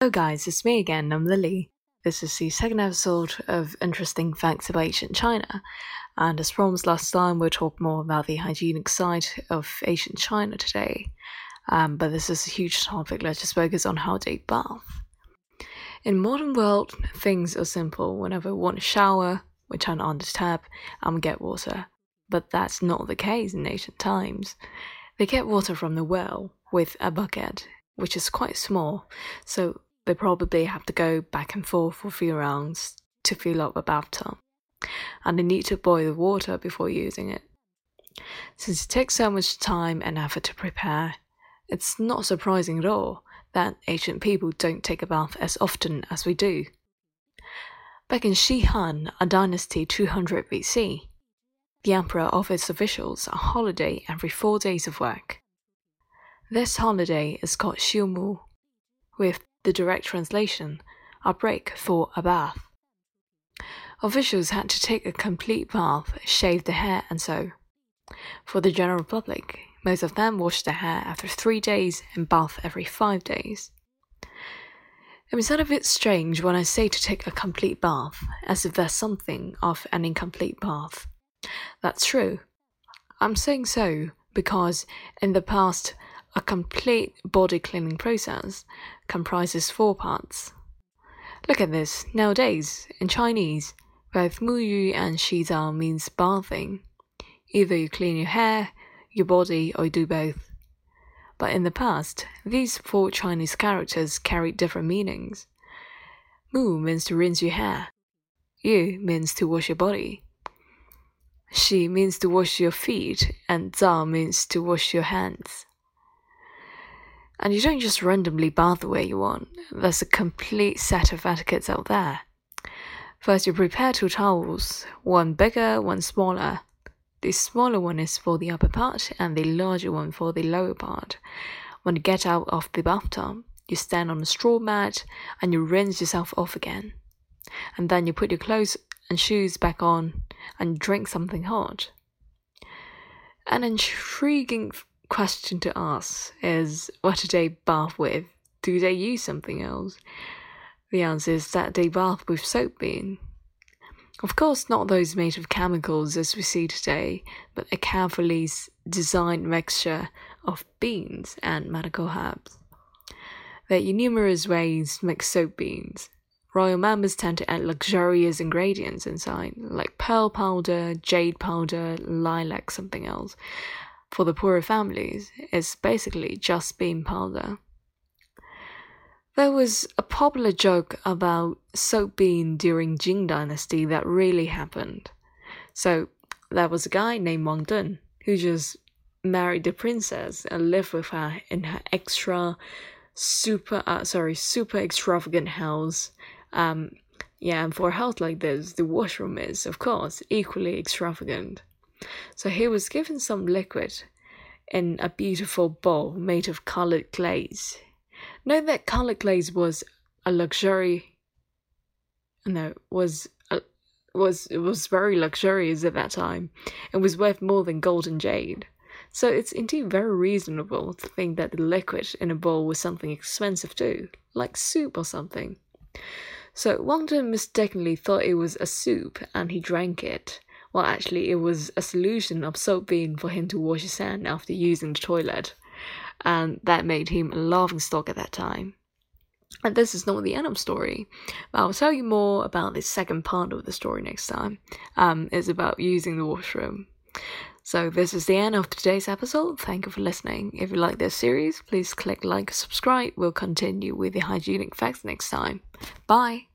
Hello, guys, it's me again. I'm Lily. This is the second episode of Interesting Facts about Ancient China. And as promised last time, we'll talk more about the hygienic side of ancient China today. Um, but this is a huge topic. Let's just focus on how they bath. In modern world, things are simple. Whenever we want a shower, we turn on the tap and we get water. But that's not the case in ancient times. They get water from the well with a bucket, which is quite small, so they probably have to go back and forth for a few rounds to fill up a bathtub. And they need to boil the water before using it. Since it takes so much time and effort to prepare, it's not surprising at all that ancient people don't take a bath as often as we do. Back in Xi Han, a dynasty 200 BC, the emperor offers officials a holiday every four days of work. This holiday is called Xiumu, with the direct translation, a break for a bath. Officials had to take a complete bath, shave their hair, and so. For the general public, most of them wash their hair after three days and bath every five days. It was a bit strange when I say to take a complete bath, as if there's something of an incomplete bath. That's true. I'm saying so because in the past, a complete body cleaning process comprises four parts. Look at this. Nowadays, in Chinese, both Muyu and Xizao means bathing. Either you clean your hair, your body, or you do both. But in the past, these four Chinese characters carried different meanings. Mu means to rinse your hair. Yu means to wash your body. Xi means to wash your feet, and Zao means to wash your hands. And you don't just randomly bath the way you want. There's a complete set of etiquettes out there. First, you prepare two towels, one bigger, one smaller. The smaller one is for the upper part, and the larger one for the lower part. When you get out of the bathtub, you stand on a straw mat and you rinse yourself off again. And then you put your clothes and shoes back on and drink something hot. An intriguing question to ask is what do they bath with? Do they use something else? The answer is that they bath with soap bean. Of course, not those made of chemicals as we see today, but a carefully designed mixture of beans and medical herbs. There are numerous ways to make soap beans. Royal members tend to add luxurious ingredients inside, like pearl powder, jade powder, lilac, something else, for the poorer families, it's basically just bean powder. There was a popular joke about soap bean during Jin Dynasty that really happened. So, there was a guy named Wang Dun who just married the princess and lived with her in her extra super uh, sorry super extravagant house um yeah and for a house like this the washroom is of course equally extravagant so he was given some liquid in a beautiful bowl made of colored glaze. Note that colored glaze was a luxury. No, was was it was very luxurious at that time. It was worth more than gold and jade. So it's indeed very reasonable to think that the liquid in a bowl was something expensive too, like soup or something. So Wang Dun mistakenly thought it was a soup and he drank it. Well, actually, it was a solution of soap bean for him to wash his hand after using the toilet, and that made him a laughing stock at that time. And this is not the end of the story. But I'll tell you more about the second part of the story next time. Um, it's about using the washroom. So this is the end of today's episode. Thank you for listening. If you like this series, please click like, and subscribe. We'll continue with the hygienic facts next time. Bye.